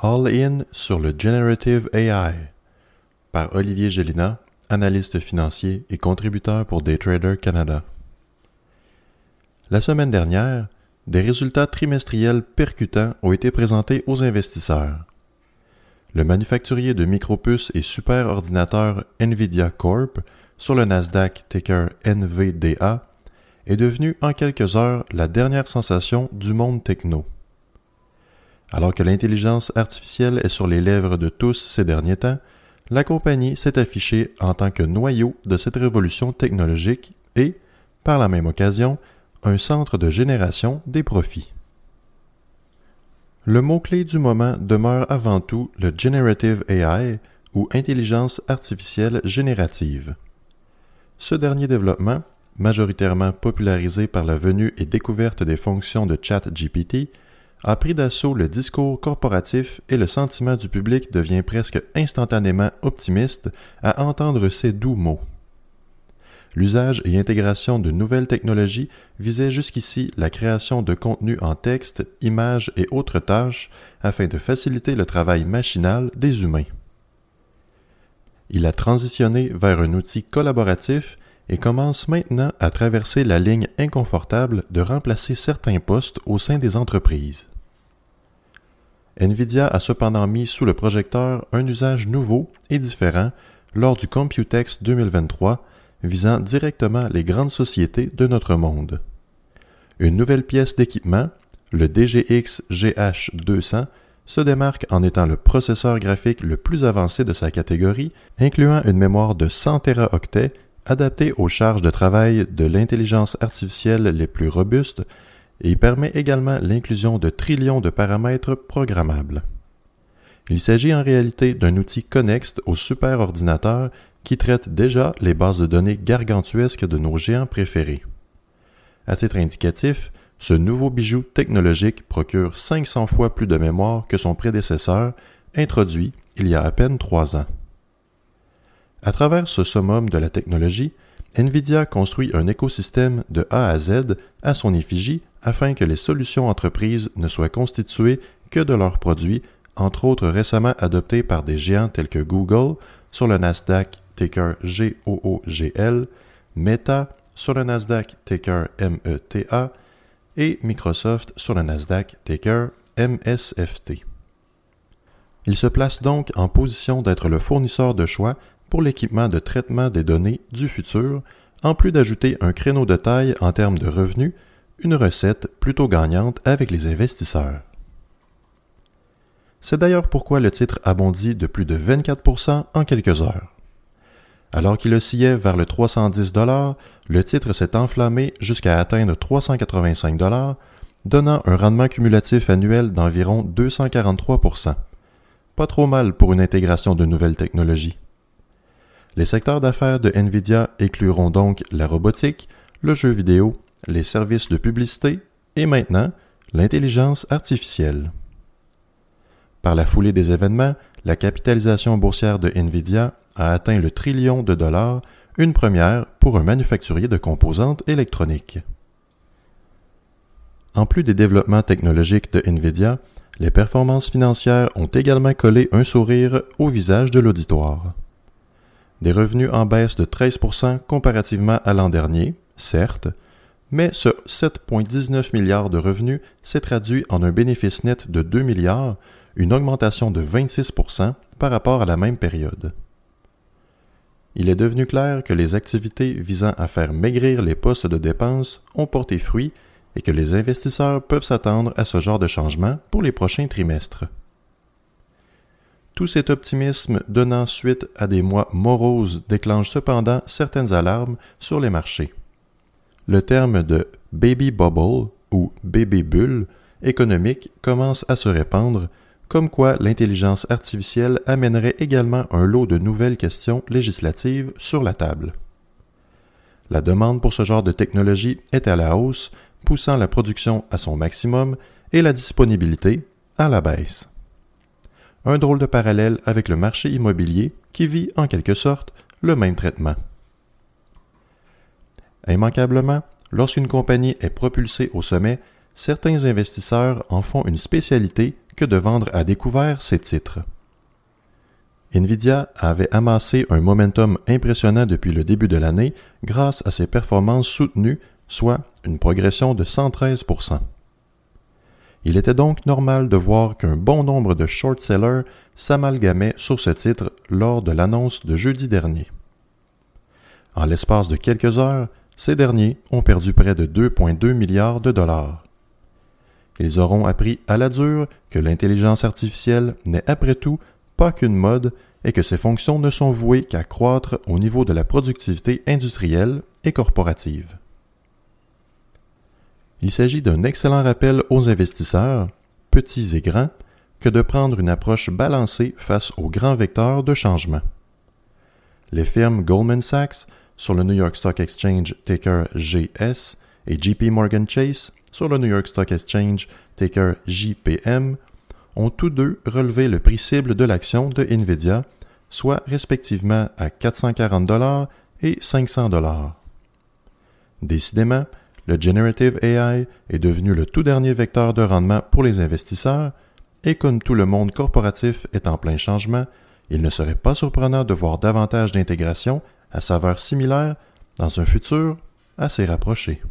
All In sur le Generative AI par Olivier Gélina, analyste financier et contributeur pour Daytrader Canada. La semaine dernière, des résultats trimestriels percutants ont été présentés aux investisseurs. Le manufacturier de micropuces et superordinateurs Nvidia Corp sur le Nasdaq ticker NVDA est devenu en quelques heures la dernière sensation du monde techno. Alors que l'intelligence artificielle est sur les lèvres de tous ces derniers temps, la compagnie s'est affichée en tant que noyau de cette révolution technologique et, par la même occasion, un centre de génération des profits. Le mot-clé du moment demeure avant tout le Generative AI ou intelligence artificielle générative. Ce dernier développement, majoritairement popularisé par la venue et découverte des fonctions de ChatGPT, a pris d'assaut le discours corporatif et le sentiment du public devient presque instantanément optimiste à entendre ces doux mots. L'usage et intégration de nouvelles technologies visait jusqu'ici la création de contenus en texte, images et autres tâches afin de faciliter le travail machinal des humains. Il a transitionné vers un outil collaboratif et commence maintenant à traverser la ligne inconfortable de remplacer certains postes au sein des entreprises. Nvidia a cependant mis sous le projecteur un usage nouveau et différent lors du Computex 2023 visant directement les grandes sociétés de notre monde. Une nouvelle pièce d'équipement, le DGX GH200, se démarque en étant le processeur graphique le plus avancé de sa catégorie, incluant une mémoire de 100 Teraoctets adaptée aux charges de travail de l'intelligence artificielle les plus robustes et permet également l'inclusion de trillions de paramètres programmables. Il s'agit en réalité d'un outil connexe au superordinateur qui traite déjà les bases de données gargantuesques de nos géants préférés. À titre indicatif, ce nouveau bijou technologique procure 500 fois plus de mémoire que son prédécesseur, introduit il y a à peine trois ans. À travers ce summum de la technologie, Nvidia construit un écosystème de A à Z à son effigie afin que les solutions entreprises ne soient constituées que de leurs produits, entre autres récemment adoptés par des géants tels que Google sur le Nasdaq ticker GOOGL, Meta sur le Nasdaq ticker META et Microsoft sur le Nasdaq ticker MSFT. Il se place donc en position d'être le fournisseur de choix pour l'équipement de traitement des données du futur, en plus d'ajouter un créneau de taille en termes de revenus, une recette plutôt gagnante avec les investisseurs. C'est d'ailleurs pourquoi le titre a bondi de plus de 24% en quelques heures. Alors qu'il oscillait vers le 310 le titre s'est enflammé jusqu'à atteindre 385 donnant un rendement cumulatif annuel d'environ 243% Pas trop mal pour une intégration de nouvelles technologies. Les secteurs d'affaires de Nvidia incluront donc la robotique, le jeu vidéo, les services de publicité et maintenant l'intelligence artificielle. Par la foulée des événements, la capitalisation boursière de Nvidia a atteint le trillion de dollars, une première pour un manufacturier de composantes électroniques. En plus des développements technologiques de Nvidia, les performances financières ont également collé un sourire au visage de l'auditoire. Des revenus en baisse de 13% comparativement à l'an dernier, certes, mais ce 7,19 milliards de revenus s'est traduit en un bénéfice net de 2 milliards, une augmentation de 26% par rapport à la même période. Il est devenu clair que les activités visant à faire maigrir les postes de dépenses ont porté fruit et que les investisseurs peuvent s'attendre à ce genre de changement pour les prochains trimestres. Tout cet optimisme donnant suite à des mois moroses déclenche cependant certaines alarmes sur les marchés. Le terme de baby bubble ou bébé bulle économique commence à se répandre, comme quoi l'intelligence artificielle amènerait également un lot de nouvelles questions législatives sur la table. La demande pour ce genre de technologie est à la hausse, poussant la production à son maximum et la disponibilité à la baisse. Un drôle de parallèle avec le marché immobilier qui vit en quelque sorte le même traitement. Immanquablement, lorsqu'une compagnie est propulsée au sommet, certains investisseurs en font une spécialité que de vendre à découvert ses titres. Nvidia avait amassé un momentum impressionnant depuis le début de l'année grâce à ses performances soutenues, soit une progression de 113 Il était donc normal de voir qu'un bon nombre de short sellers s'amalgamaient sur ce titre lors de l'annonce de jeudi dernier. En l'espace de quelques heures, ces derniers ont perdu près de 2,2 milliards de dollars. Ils auront appris à la dure que l'intelligence artificielle n'est après tout pas qu'une mode et que ses fonctions ne sont vouées qu'à croître au niveau de la productivité industrielle et corporative. Il s'agit d'un excellent rappel aux investisseurs, petits et grands, que de prendre une approche balancée face aux grands vecteurs de changement. Les firmes Goldman Sachs sur le New York Stock Exchange ticker GS et JP Morgan Chase sur le New York Stock Exchange ticker JPM ont tous deux relevé le prix cible de l'action de Nvidia, soit respectivement à 440 et 500 Décidément, le Generative AI est devenu le tout dernier vecteur de rendement pour les investisseurs, et comme tout le monde corporatif est en plein changement, il ne serait pas surprenant de voir davantage d'intégration à saveur similaire dans un futur assez rapproché.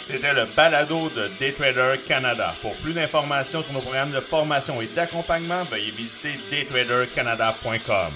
C'était le balado de Daytrader Canada. Pour plus d'informations sur nos programmes de formation et d'accompagnement, veuillez visiter daytradercanada.com.